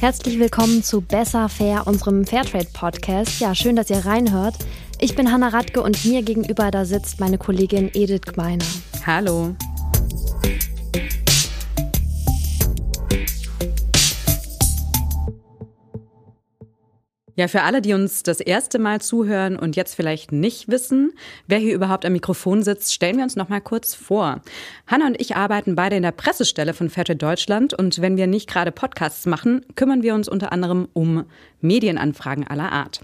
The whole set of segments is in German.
Herzlich willkommen zu Besser Fair, unserem Fairtrade-Podcast. Ja, schön, dass ihr reinhört. Ich bin Hanna Radke und mir gegenüber da sitzt meine Kollegin Edith Gmeiner. Hallo. Ja, für alle, die uns das erste Mal zuhören und jetzt vielleicht nicht wissen, wer hier überhaupt am Mikrofon sitzt, stellen wir uns noch mal kurz vor. Hanna und ich arbeiten beide in der Pressestelle von Fairtrade Deutschland und wenn wir nicht gerade Podcasts machen, kümmern wir uns unter anderem um Medienanfragen aller Art.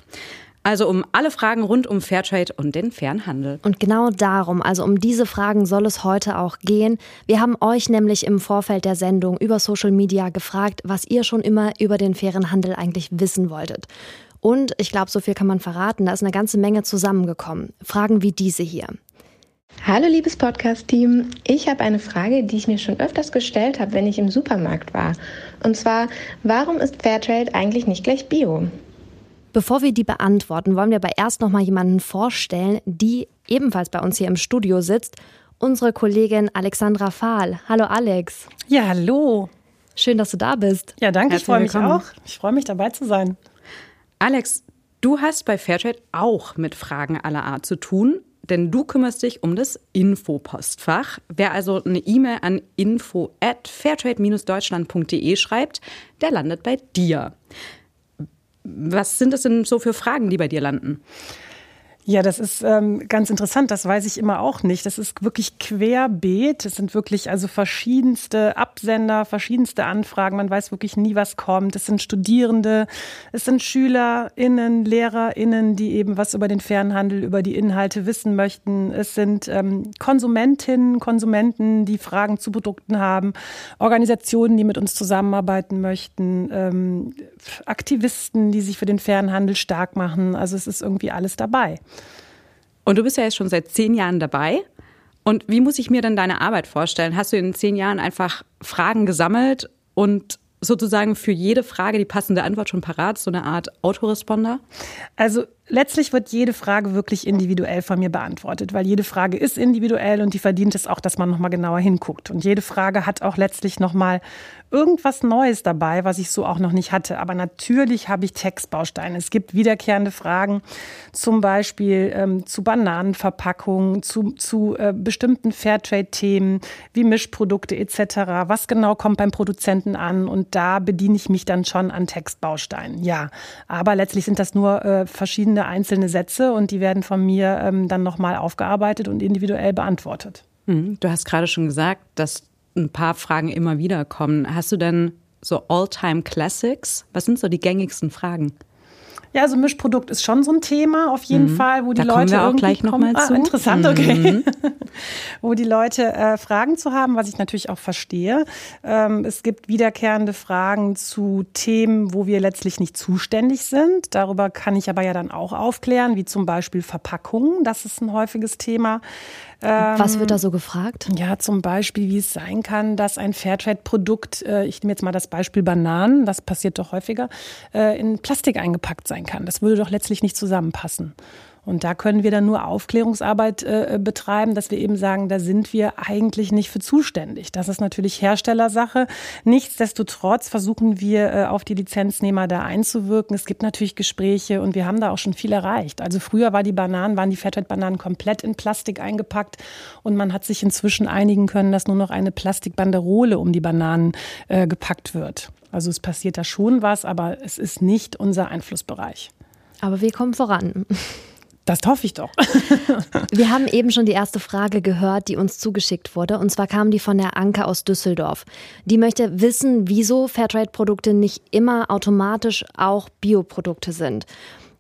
Also um alle Fragen rund um Fairtrade und den fairen Handel. Und genau darum, also um diese Fragen soll es heute auch gehen. Wir haben euch nämlich im Vorfeld der Sendung über Social Media gefragt, was ihr schon immer über den fairen Handel eigentlich wissen wolltet. Und ich glaube, so viel kann man verraten, da ist eine ganze Menge zusammengekommen. Fragen wie diese hier. Hallo liebes Podcast-Team, ich habe eine Frage, die ich mir schon öfters gestellt habe, wenn ich im Supermarkt war. Und zwar, warum ist Fairtrade eigentlich nicht gleich Bio? Bevor wir die beantworten, wollen wir aber erst noch mal jemanden vorstellen, die ebenfalls bei uns hier im Studio sitzt. Unsere Kollegin Alexandra Fahl. Hallo Alex. Ja, hallo. Schön, dass du da bist. Ja, danke. Herzlich ich freue mich auch. Ich freue mich dabei zu sein. Alex, du hast bei Fairtrade auch mit Fragen aller Art zu tun, denn du kümmerst dich um das Infopostfach. Wer also eine E-Mail an info at fairtrade-deutschland.de schreibt, der landet bei dir. Was sind das denn so für Fragen, die bei dir landen? Ja, das ist ähm, ganz interessant. Das weiß ich immer auch nicht. Das ist wirklich querbeet. Es sind wirklich also verschiedenste Absender, verschiedenste Anfragen. Man weiß wirklich nie, was kommt. Es sind Studierende, es sind SchülerInnen, LehrerInnen, die eben was über den Fernhandel, über die Inhalte wissen möchten. Es sind ähm, Konsumentinnen, Konsumenten, die Fragen zu Produkten haben, Organisationen, die mit uns zusammenarbeiten möchten, ähm, Aktivisten, die sich für den Fernhandel stark machen. Also es ist irgendwie alles dabei. Und du bist ja jetzt schon seit zehn Jahren dabei. Und wie muss ich mir dann deine Arbeit vorstellen? Hast du in zehn Jahren einfach Fragen gesammelt und sozusagen für jede Frage die passende Antwort schon parat, so eine Art Autoresponder? Also letztlich wird jede Frage wirklich individuell von mir beantwortet, weil jede Frage ist individuell und die verdient es auch, dass man nochmal genauer hinguckt. Und jede Frage hat auch letztlich nochmal irgendwas Neues dabei, was ich so auch noch nicht hatte. Aber natürlich habe ich Textbausteine. Es gibt wiederkehrende Fragen, zum Beispiel ähm, zu Bananenverpackungen, zu, zu äh, bestimmten Fairtrade-Themen wie Mischprodukte etc. Was genau kommt beim Produzenten an? Und da bediene ich mich dann schon an Textbausteinen. Ja, aber letztlich sind das nur äh, verschiedene einzelne Sätze und die werden von mir ähm, dann nochmal aufgearbeitet und individuell beantwortet. Mhm. Du hast gerade schon gesagt, dass ein paar Fragen immer wieder kommen. Hast du denn so All-Time Classics? Was sind so die gängigsten Fragen? Ja, also Mischprodukt ist schon so ein Thema auf jeden mhm. Fall, wo die da Leute wir auch irgendwie gleich kommen. Noch mal ah, zu. interessant, okay. Mhm. wo die Leute äh, Fragen zu haben, was ich natürlich auch verstehe. Ähm, es gibt wiederkehrende Fragen zu Themen, wo wir letztlich nicht zuständig sind. Darüber kann ich aber ja dann auch aufklären, wie zum Beispiel Verpackungen. Das ist ein häufiges Thema. Was wird da so gefragt? Ja, zum Beispiel, wie es sein kann, dass ein Fairtrade-Produkt, äh, ich nehme jetzt mal das Beispiel Bananen, das passiert doch häufiger, äh, in Plastik eingepackt sein kann. Das würde doch letztlich nicht zusammenpassen. Und da können wir dann nur Aufklärungsarbeit äh, betreiben, dass wir eben sagen, da sind wir eigentlich nicht für zuständig. Das ist natürlich Herstellersache. Nichtsdestotrotz versuchen wir äh, auf die Lizenznehmer da einzuwirken. Es gibt natürlich Gespräche und wir haben da auch schon viel erreicht. Also früher war die Bananen, waren die Fairtrade-Bananen komplett in Plastik eingepackt und man hat sich inzwischen einigen können, dass nur noch eine Plastikbanderole um die Bananen äh, gepackt wird. Also es passiert da schon was, aber es ist nicht unser Einflussbereich. Aber wir kommen voran. Das hoffe ich doch. Wir haben eben schon die erste Frage gehört, die uns zugeschickt wurde. Und zwar kam die von der Anke aus Düsseldorf. Die möchte wissen, wieso Fairtrade-Produkte nicht immer automatisch auch Bioprodukte sind.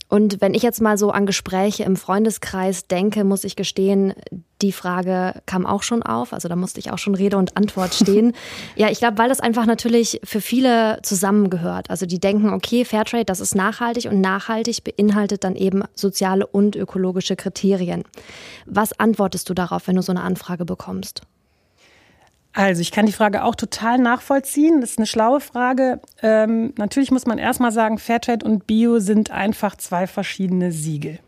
Und wenn ich jetzt mal so an Gespräche im Freundeskreis denke, muss ich gestehen, die Frage kam auch schon auf. Also da musste ich auch schon Rede und Antwort stehen. ja, ich glaube, weil das einfach natürlich für viele zusammengehört. Also die denken, okay, Fairtrade, das ist nachhaltig und nachhaltig beinhaltet dann eben soziale und ökologische Kriterien. Was antwortest du darauf, wenn du so eine Anfrage bekommst? Also ich kann die Frage auch total nachvollziehen. Das ist eine schlaue Frage. Ähm, natürlich muss man erstmal sagen, Fairtrade und Bio sind einfach zwei verschiedene Siegel.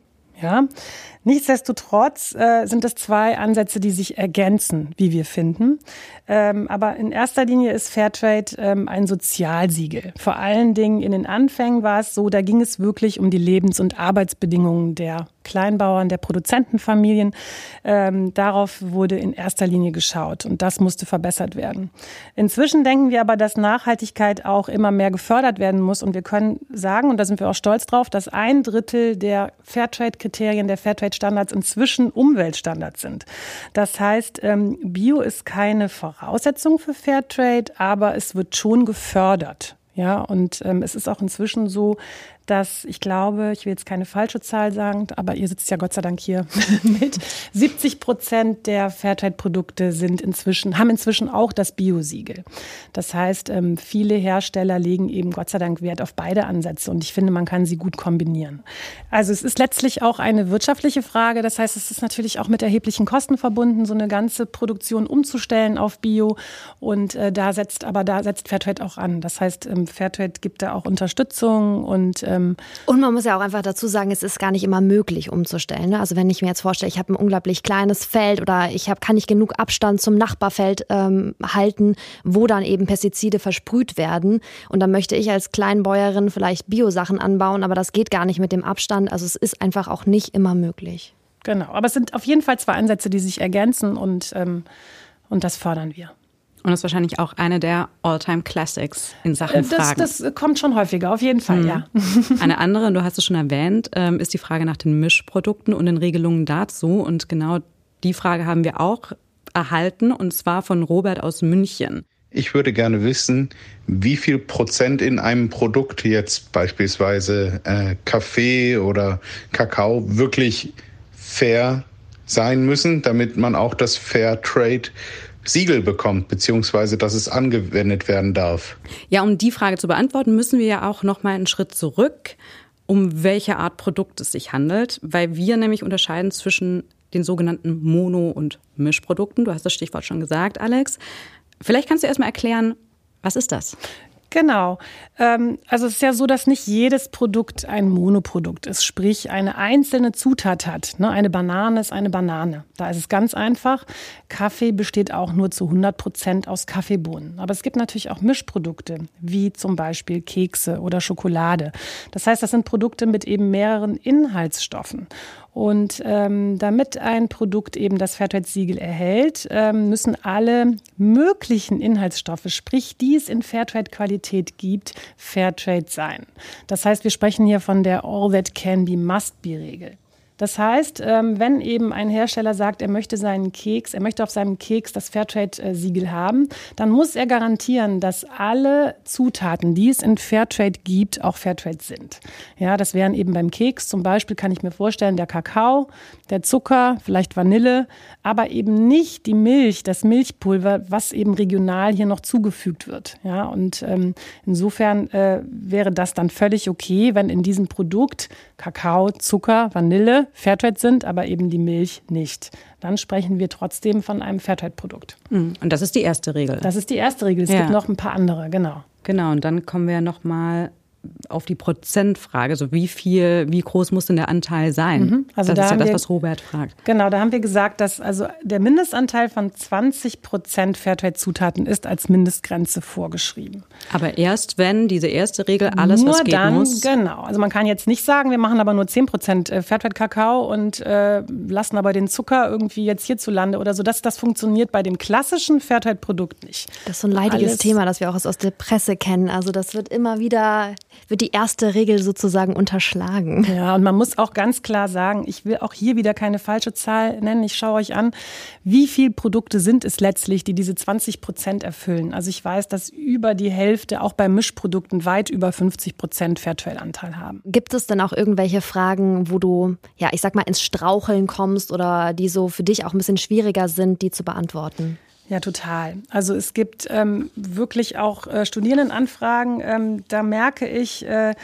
Ja, nichtsdestotrotz äh, sind es zwei Ansätze, die sich ergänzen, wie wir finden. Ähm, aber in erster Linie ist Fairtrade ähm, ein Sozialsiegel. Vor allen Dingen in den Anfängen war es so, da ging es wirklich um die Lebens- und Arbeitsbedingungen der Kleinbauern, der Produzentenfamilien. Ähm, darauf wurde in erster Linie geschaut und das musste verbessert werden. Inzwischen denken wir aber, dass Nachhaltigkeit auch immer mehr gefördert werden muss und wir können sagen, und da sind wir auch stolz drauf, dass ein Drittel der Fairtrade-Kriterien, der Fairtrade-Standards inzwischen Umweltstandards sind. Das heißt, ähm, Bio ist keine Voraussetzung für Fairtrade, aber es wird schon gefördert. Ja, und ähm, es ist auch inzwischen so, dass ich glaube, ich will jetzt keine falsche Zahl sagen, aber ihr sitzt ja Gott sei Dank hier mit. 70 Prozent der Fairtrade-Produkte sind inzwischen, haben inzwischen auch das Bio-Siegel. Das heißt, ähm, viele Hersteller legen eben Gott sei Dank Wert auf beide Ansätze und ich finde, man kann sie gut kombinieren. Also es ist letztlich auch eine wirtschaftliche Frage. Das heißt, es ist natürlich auch mit erheblichen Kosten verbunden, so eine ganze Produktion umzustellen auf Bio. Und äh, da setzt, aber da setzt Fairtrade auch an. Das heißt, ähm, Fairtrade gibt da auch Unterstützung und äh, ähm und man muss ja auch einfach dazu sagen, es ist gar nicht immer möglich umzustellen. Ne? Also wenn ich mir jetzt vorstelle, ich habe ein unglaublich kleines Feld oder ich hab, kann nicht genug Abstand zum Nachbarfeld ähm, halten, wo dann eben Pestizide versprüht werden. Und dann möchte ich als Kleinbäuerin vielleicht Biosachen anbauen, aber das geht gar nicht mit dem Abstand. Also es ist einfach auch nicht immer möglich. Genau, aber es sind auf jeden Fall zwei Ansätze, die sich ergänzen und, ähm, und das fördern wir. Und das ist wahrscheinlich auch eine der All-Time Classics in Sachen das, Fragen. Das kommt schon häufiger, auf jeden Fall, mhm. ja. Eine andere, und du hast es schon erwähnt, ähm, ist die Frage nach den Mischprodukten und den Regelungen dazu. Und genau die Frage haben wir auch erhalten, und zwar von Robert aus München. Ich würde gerne wissen, wie viel Prozent in einem Produkt jetzt beispielsweise äh, Kaffee oder Kakao wirklich fair sein müssen, damit man auch das Fair Trade Siegel bekommt, beziehungsweise dass es angewendet werden darf. Ja, um die Frage zu beantworten, müssen wir ja auch noch mal einen Schritt zurück, um welche Art Produkt es sich handelt, weil wir nämlich unterscheiden zwischen den sogenannten Mono- und Mischprodukten. Du hast das Stichwort schon gesagt, Alex. Vielleicht kannst du erst mal erklären, was ist das? Genau. Ähm, also es ist ja so, dass nicht jedes Produkt ein Monoprodukt ist, sprich eine einzelne Zutat hat. Ne? Eine Banane ist eine Banane. Da ist es ganz einfach. Kaffee besteht auch nur zu 100 Prozent aus Kaffeebohnen. Aber es gibt natürlich auch Mischprodukte, wie zum Beispiel Kekse oder Schokolade. Das heißt, das sind Produkte mit eben mehreren Inhaltsstoffen. Und ähm, damit ein Produkt eben das Fairtrade-Siegel erhält, ähm, müssen alle möglichen Inhaltsstoffe, sprich die es in Fairtrade-Qualität gibt, Fairtrade sein. Das heißt, wir sprechen hier von der All That Can Be Must Be-Regel. Das heißt, ähm, wenn eben ein Hersteller sagt, er möchte seinen Keks, er möchte auf seinem Keks das Fairtrade-Siegel haben, dann muss er garantieren, dass alle Zutaten, die es in Fairtrade gibt, auch Fairtrade sind. Ja, das wären eben beim Keks zum Beispiel, kann ich mir vorstellen, der Kakao, der Zucker, vielleicht Vanille, aber eben nicht die Milch, das Milchpulver, was eben regional hier noch zugefügt wird. Ja, und ähm, insofern äh, wäre das dann völlig okay, wenn in diesem Produkt Kakao, Zucker, Vanille Fairtrade sind, aber eben die Milch nicht. Dann sprechen wir trotzdem von einem Fairtrade-Produkt. Mhm. Und das ist die erste Regel. Das ist die erste Regel. Es ja. gibt noch ein paar andere, genau. Genau, und dann kommen wir noch mal auf die Prozentfrage, so wie viel, wie groß muss denn der Anteil sein? Mhm. Also das da ist ja das, wir, was Robert fragt. Genau, da haben wir gesagt, dass also der Mindestanteil von 20 Prozent Fairtrade-Zutaten ist als Mindestgrenze vorgeschrieben. Aber erst wenn diese erste Regel alles, nur was geht, dann, muss. Genau, also man kann jetzt nicht sagen, wir machen aber nur 10 Prozent äh, Fairtrade-Kakao und äh, lassen aber den Zucker irgendwie jetzt hierzulande oder so. Das, das funktioniert bei dem klassischen Fairtrade-Produkt nicht. Das ist so ein leidiges alles Thema, das wir auch aus der Presse kennen. Also das wird immer wieder wird die erste Regel sozusagen unterschlagen. Ja, und man muss auch ganz klar sagen, ich will auch hier wieder keine falsche Zahl nennen. Ich schaue euch an, wie viele Produkte sind es letztlich, die diese 20 Prozent erfüllen. Also ich weiß, dass über die Hälfte auch bei Mischprodukten weit über 50 Prozent Fairtrade-Anteil haben. Gibt es denn auch irgendwelche Fragen, wo du, ja, ich sag mal, ins Straucheln kommst oder die so für dich auch ein bisschen schwieriger sind, die zu beantworten? Ja, total. Also es gibt ähm, wirklich auch äh, Studierendenanfragen. Ähm, da merke ich, äh,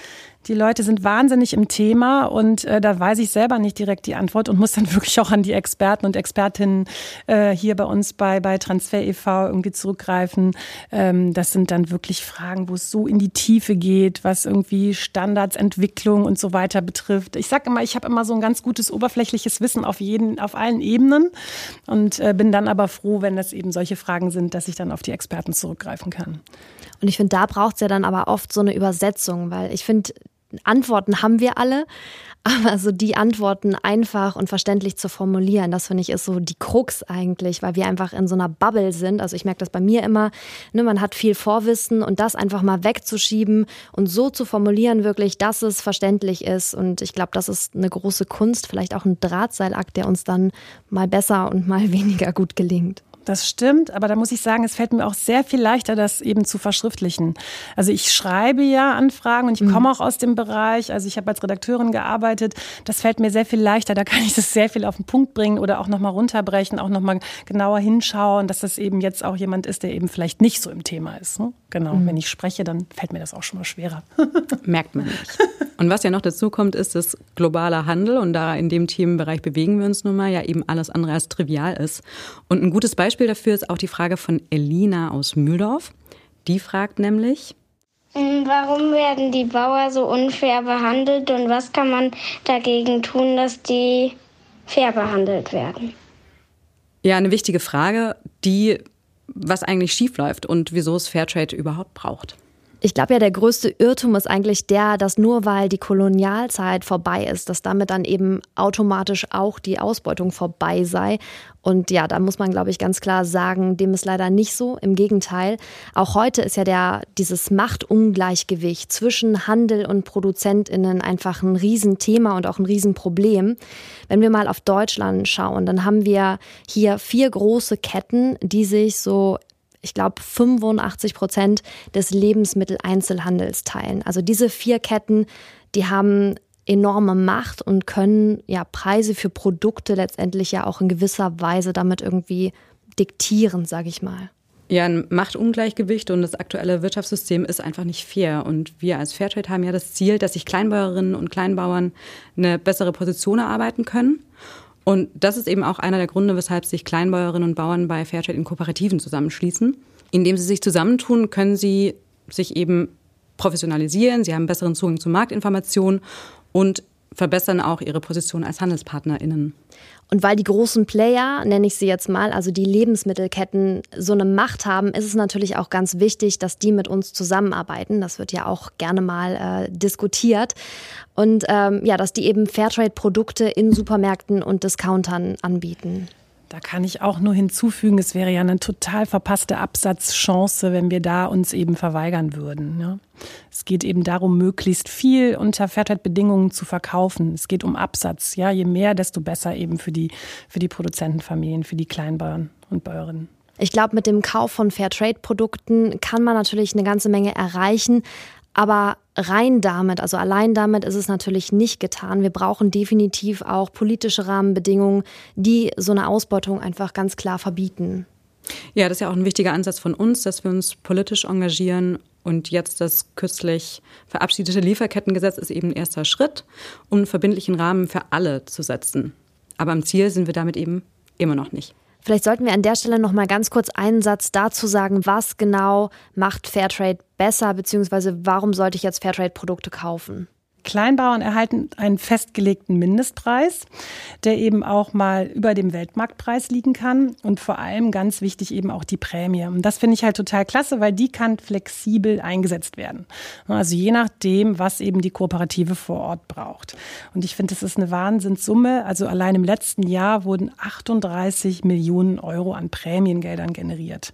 Die Leute sind wahnsinnig im Thema und äh, da weiß ich selber nicht direkt die Antwort und muss dann wirklich auch an die Experten und Expertinnen äh, hier bei uns bei, bei Transfer e.V. irgendwie zurückgreifen. Ähm, das sind dann wirklich Fragen, wo es so in die Tiefe geht, was irgendwie Standards, Entwicklung und so weiter betrifft. Ich sage immer, ich habe immer so ein ganz gutes oberflächliches Wissen auf jeden, auf allen Ebenen und äh, bin dann aber froh, wenn das eben solche Fragen sind, dass ich dann auf die Experten zurückgreifen kann. Und ich finde, da braucht es ja dann aber oft so eine Übersetzung, weil ich finde, Antworten haben wir alle, aber so die Antworten einfach und verständlich zu formulieren, das finde ich ist so die Krux eigentlich, weil wir einfach in so einer Bubble sind. Also ich merke das bei mir immer, ne, man hat viel Vorwissen und das einfach mal wegzuschieben und so zu formulieren wirklich, dass es verständlich ist. Und ich glaube, das ist eine große Kunst, vielleicht auch ein Drahtseilakt, der uns dann mal besser und mal weniger gut gelingt. Das stimmt, aber da muss ich sagen, es fällt mir auch sehr viel leichter, das eben zu verschriftlichen. Also ich schreibe ja Anfragen und ich mhm. komme auch aus dem Bereich. Also ich habe als Redakteurin gearbeitet. Das fällt mir sehr viel leichter. Da kann ich das sehr viel auf den Punkt bringen oder auch nochmal runterbrechen, auch nochmal genauer hinschauen, dass das eben jetzt auch jemand ist, der eben vielleicht nicht so im Thema ist. Ne? Genau. Mhm. Wenn ich spreche, dann fällt mir das auch schon mal schwerer. Merkt man nicht. Und was ja noch dazu kommt, ist das globaler Handel. Und da in dem Themenbereich bewegen wir uns nun mal ja eben alles andere als trivial ist. Und ein gutes Beispiel Beispiel dafür ist auch die Frage von Elina aus Mühldorf. Die fragt nämlich, hm, Warum werden die Bauern so unfair behandelt und was kann man dagegen tun, dass die fair behandelt werden? Ja, eine wichtige Frage, die, was eigentlich schiefläuft und wieso es Fairtrade überhaupt braucht. Ich glaube ja, der größte Irrtum ist eigentlich der, dass nur weil die Kolonialzeit vorbei ist, dass damit dann eben automatisch auch die Ausbeutung vorbei sei. Und ja, da muss man, glaube ich, ganz klar sagen, dem ist leider nicht so. Im Gegenteil. Auch heute ist ja der, dieses Machtungleichgewicht zwischen Handel und ProduzentInnen einfach ein Riesenthema und auch ein Riesenproblem. Wenn wir mal auf Deutschland schauen, dann haben wir hier vier große Ketten, die sich so ich glaube, 85 Prozent des Lebensmitteleinzelhandels teilen. Also diese vier Ketten, die haben enorme Macht und können ja Preise für Produkte letztendlich ja auch in gewisser Weise damit irgendwie diktieren, sage ich mal. Ja, ein Machtungleichgewicht und das aktuelle Wirtschaftssystem ist einfach nicht fair. Und wir als Fairtrade haben ja das Ziel, dass sich Kleinbäuerinnen und Kleinbauern eine bessere Position erarbeiten können. Und das ist eben auch einer der Gründe, weshalb sich Kleinbäuerinnen und Bauern bei Fairtrade in Kooperativen zusammenschließen. Indem sie sich zusammentun, können sie sich eben professionalisieren, sie haben besseren Zugang zu Marktinformationen und verbessern auch ihre Position als HandelspartnerInnen. Und weil die großen Player, nenne ich sie jetzt mal, also die Lebensmittelketten, so eine Macht haben, ist es natürlich auch ganz wichtig, dass die mit uns zusammenarbeiten. Das wird ja auch gerne mal äh, diskutiert. Und ähm, ja, dass die eben Fairtrade-Produkte in Supermärkten und Discountern anbieten. Da kann ich auch nur hinzufügen, es wäre ja eine total verpasste Absatzchance, wenn wir da uns eben verweigern würden. Ja. Es geht eben darum, möglichst viel unter Fairtrade-Bedingungen zu verkaufen. Es geht um Absatz. Ja, je mehr, desto besser eben für die, für die Produzentenfamilien, für die Kleinbauern und Bäuerinnen. Ich glaube, mit dem Kauf von Fairtrade-Produkten kann man natürlich eine ganze Menge erreichen. Aber rein damit, also allein damit ist es natürlich nicht getan. Wir brauchen definitiv auch politische Rahmenbedingungen, die so eine Ausbeutung einfach ganz klar verbieten. Ja, das ist ja auch ein wichtiger Ansatz von uns, dass wir uns politisch engagieren. Und jetzt das kürzlich verabschiedete Lieferkettengesetz ist eben ein erster Schritt, um einen verbindlichen Rahmen für alle zu setzen. Aber am Ziel sind wir damit eben immer noch nicht. Vielleicht sollten wir an der Stelle noch mal ganz kurz einen Satz dazu sagen, was genau macht Fairtrade besser, beziehungsweise warum sollte ich jetzt Fairtrade-Produkte kaufen? Kleinbauern erhalten einen festgelegten Mindestpreis, der eben auch mal über dem Weltmarktpreis liegen kann und vor allem ganz wichtig eben auch die Prämie. Und das finde ich halt total klasse, weil die kann flexibel eingesetzt werden. Also je nachdem, was eben die Kooperative vor Ort braucht. Und ich finde, das ist eine Wahnsinnssumme. Also allein im letzten Jahr wurden 38 Millionen Euro an Prämiengeldern generiert.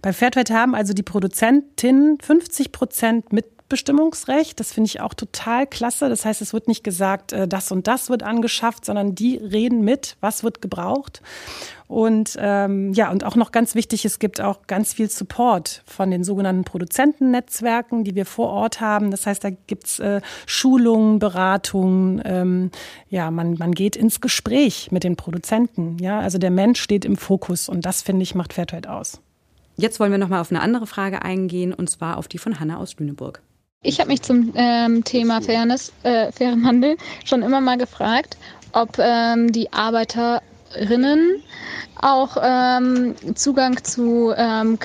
Bei Fairtrade haben also die Produzentinnen 50 Prozent mit Mitbestimmungsrecht. Das finde ich auch total klasse. Das heißt, es wird nicht gesagt, äh, das und das wird angeschafft, sondern die reden mit, was wird gebraucht. Und ähm, ja, und auch noch ganz wichtig, es gibt auch ganz viel Support von den sogenannten Produzentennetzwerken, die wir vor Ort haben. Das heißt, da gibt's äh, Schulungen, Beratungen. Ähm, ja, man, man geht ins Gespräch mit den Produzenten. Ja, also der Mensch steht im Fokus und das, finde ich, macht Fairtrade aus. Jetzt wollen wir noch mal auf eine andere Frage eingehen, und zwar auf die von Hanna aus Lüneburg. Ich habe mich zum ähm, Thema Fairness, äh, fairen Handel schon immer mal gefragt, ob ähm, die Arbeiterinnen auch ähm, Zugang zu ähm,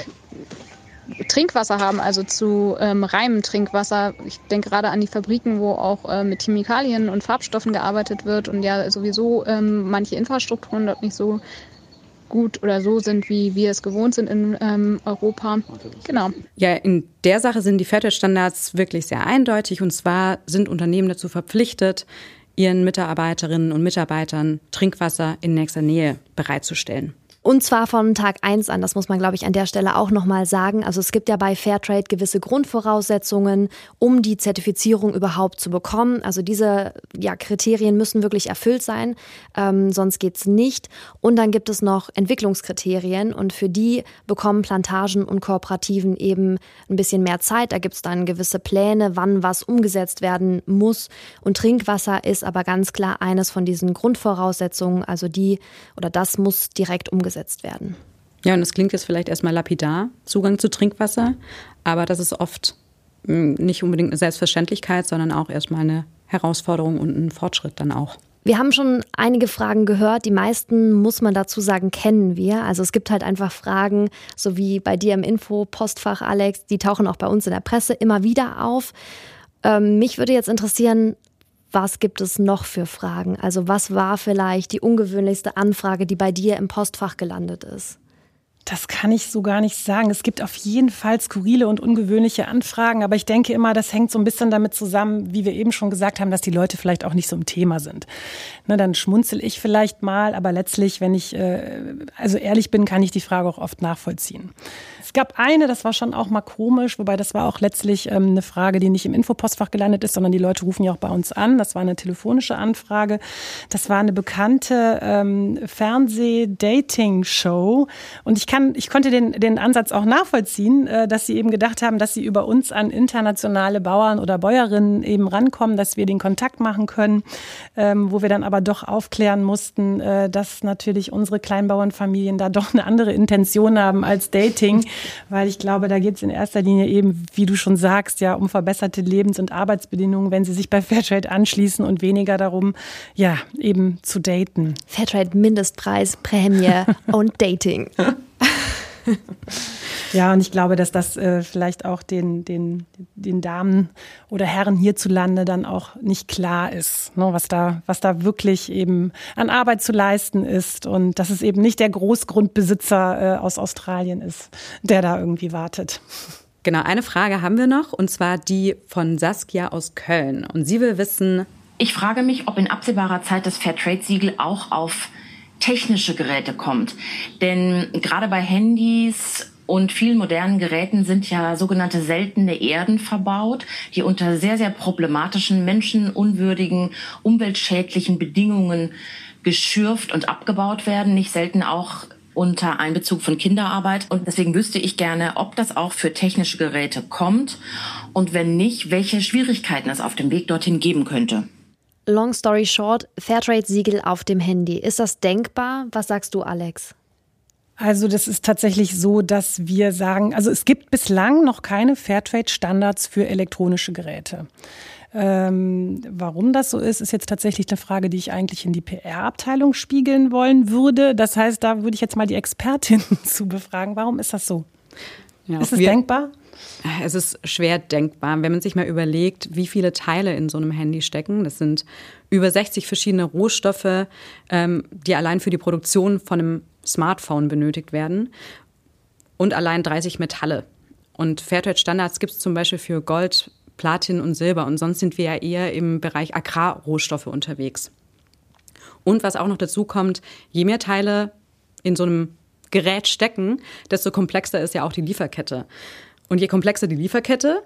Trinkwasser haben, also zu ähm, reinem Trinkwasser. Ich denke gerade an die Fabriken, wo auch äh, mit Chemikalien und Farbstoffen gearbeitet wird und ja sowieso ähm, manche Infrastrukturen dort nicht so gut oder so sind, wie wir es gewohnt sind in ähm, Europa. Genau. Ja, in der Sache sind die Fairtrade-Standards wirklich sehr eindeutig. Und zwar sind Unternehmen dazu verpflichtet, ihren Mitarbeiterinnen und Mitarbeitern Trinkwasser in nächster Nähe bereitzustellen. Und zwar von Tag eins an, das muss man, glaube ich, an der Stelle auch nochmal sagen. Also es gibt ja bei Fairtrade gewisse Grundvoraussetzungen, um die Zertifizierung überhaupt zu bekommen. Also diese ja, Kriterien müssen wirklich erfüllt sein, ähm, sonst geht's nicht. Und dann gibt es noch Entwicklungskriterien und für die bekommen Plantagen und Kooperativen eben ein bisschen mehr Zeit. Da gibt's dann gewisse Pläne, wann was umgesetzt werden muss. Und Trinkwasser ist aber ganz klar eines von diesen Grundvoraussetzungen. Also die oder das muss direkt umgesetzt umgesetzt werden. Ja, und das klingt jetzt vielleicht erstmal lapidar, Zugang zu Trinkwasser, aber das ist oft hm, nicht unbedingt eine Selbstverständlichkeit, sondern auch erstmal eine Herausforderung und ein Fortschritt dann auch. Wir haben schon einige Fragen gehört. Die meisten, muss man dazu sagen, kennen wir. Also es gibt halt einfach Fragen, so wie bei dir im Info-Postfach, Alex, die tauchen auch bei uns in der Presse immer wieder auf. Ähm, mich würde jetzt interessieren, was gibt es noch für Fragen? Also was war vielleicht die ungewöhnlichste Anfrage, die bei dir im Postfach gelandet ist? Das kann ich so gar nicht sagen. Es gibt auf jeden Fall skurrile und ungewöhnliche Anfragen, aber ich denke immer, das hängt so ein bisschen damit zusammen, wie wir eben schon gesagt haben, dass die Leute vielleicht auch nicht so im Thema sind. Ne, dann schmunzel ich vielleicht mal, aber letztlich, wenn ich äh, also ehrlich bin, kann ich die Frage auch oft nachvollziehen. Es gab eine, das war schon auch mal komisch, wobei das war auch letztlich ähm, eine Frage, die nicht im Infopostfach gelandet ist, sondern die Leute rufen ja auch bei uns an. Das war eine telefonische Anfrage. Das war eine bekannte ähm, Fernseh-Dating-Show und ich kann, ich konnte den, den Ansatz auch nachvollziehen, äh, dass sie eben gedacht haben, dass sie über uns an internationale Bauern oder Bäuerinnen eben rankommen, dass wir den Kontakt machen können, ähm, wo wir dann aber doch aufklären mussten, äh, dass natürlich unsere Kleinbauernfamilien da doch eine andere Intention haben als Dating, weil ich glaube, da geht es in erster Linie eben, wie du schon sagst, ja um verbesserte Lebens- und Arbeitsbedingungen, wenn sie sich bei Fairtrade anschließen und weniger darum, ja, eben zu daten. Fairtrade Mindestpreis, Prämie und Dating. ja, und ich glaube, dass das äh, vielleicht auch den, den, den Damen oder Herren hierzulande dann auch nicht klar ist, ne, was, da, was da wirklich eben an Arbeit zu leisten ist und dass es eben nicht der Großgrundbesitzer äh, aus Australien ist, der da irgendwie wartet. Genau, eine Frage haben wir noch und zwar die von Saskia aus Köln. Und sie will wissen, ich frage mich, ob in absehbarer Zeit das Fairtrade-Siegel auch auf technische Geräte kommt. Denn gerade bei Handys und vielen modernen Geräten sind ja sogenannte seltene Erden verbaut, die unter sehr, sehr problematischen, menschenunwürdigen, umweltschädlichen Bedingungen geschürft und abgebaut werden, nicht selten auch unter Einbezug von Kinderarbeit. Und deswegen wüsste ich gerne, ob das auch für technische Geräte kommt und wenn nicht, welche Schwierigkeiten es auf dem Weg dorthin geben könnte. Long story short, Fairtrade-Siegel auf dem Handy. Ist das denkbar? Was sagst du, Alex? Also das ist tatsächlich so, dass wir sagen, also es gibt bislang noch keine Fairtrade-Standards für elektronische Geräte. Ähm, warum das so ist, ist jetzt tatsächlich eine Frage, die ich eigentlich in die PR-Abteilung spiegeln wollen würde. Das heißt, da würde ich jetzt mal die Expertin zu befragen. Warum ist das so? Ja, ist es denkbar? Es ist schwer denkbar, wenn man sich mal überlegt, wie viele Teile in so einem Handy stecken. Das sind über 60 verschiedene Rohstoffe, ähm, die allein für die Produktion von einem Smartphone benötigt werden und allein 30 Metalle. Und Fairtrade-Standards gibt es zum Beispiel für Gold, Platin und Silber. Und sonst sind wir ja eher im Bereich Agrarrohstoffe unterwegs. Und was auch noch dazu kommt, je mehr Teile in so einem Gerät stecken, desto komplexer ist ja auch die Lieferkette. Und je komplexer die Lieferkette,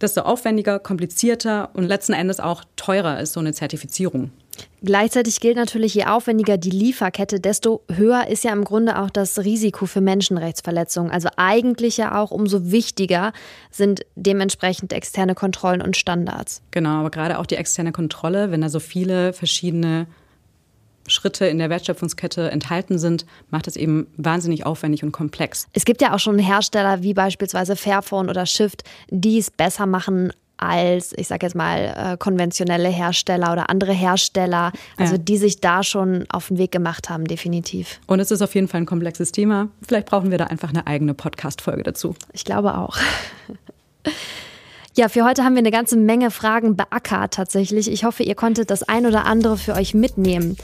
desto aufwendiger, komplizierter und letzten Endes auch teurer ist so eine Zertifizierung. Gleichzeitig gilt natürlich, je aufwendiger die Lieferkette, desto höher ist ja im Grunde auch das Risiko für Menschenrechtsverletzungen. Also eigentlich ja auch umso wichtiger sind dementsprechend externe Kontrollen und Standards. Genau, aber gerade auch die externe Kontrolle, wenn da so viele verschiedene Schritte in der Wertschöpfungskette enthalten sind, macht es eben wahnsinnig aufwendig und komplex. Es gibt ja auch schon Hersteller wie beispielsweise Fairphone oder Shift, die es besser machen als, ich sage jetzt mal, äh, konventionelle Hersteller oder andere Hersteller, also ja. die sich da schon auf den Weg gemacht haben, definitiv. Und es ist auf jeden Fall ein komplexes Thema. Vielleicht brauchen wir da einfach eine eigene Podcast-Folge dazu. Ich glaube auch. Ja, für heute haben wir eine ganze Menge Fragen beackert tatsächlich. Ich hoffe, ihr konntet das ein oder andere für euch mitnehmen.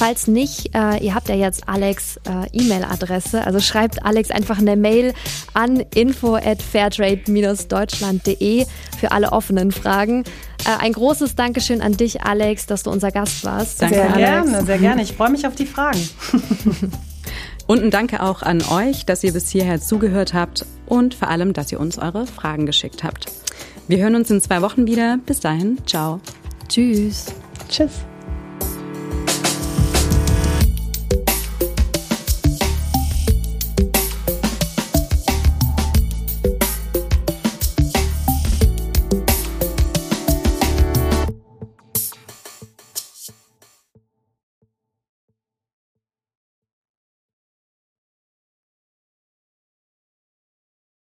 Falls nicht, äh, ihr habt ja jetzt Alex äh, E-Mail-Adresse, also schreibt Alex einfach eine Mail an info at fairtrade-deutschland.de für alle offenen Fragen. Äh, ein großes Dankeschön an dich, Alex, dass du unser Gast warst. Danke, sehr Alex. gerne, sehr gerne. Ich freue mich auf die Fragen. Und ein Danke auch an euch, dass ihr bis hierher zugehört habt und vor allem, dass ihr uns eure Fragen geschickt habt. Wir hören uns in zwei Wochen wieder. Bis dahin, ciao. Tschüss. Tschüss.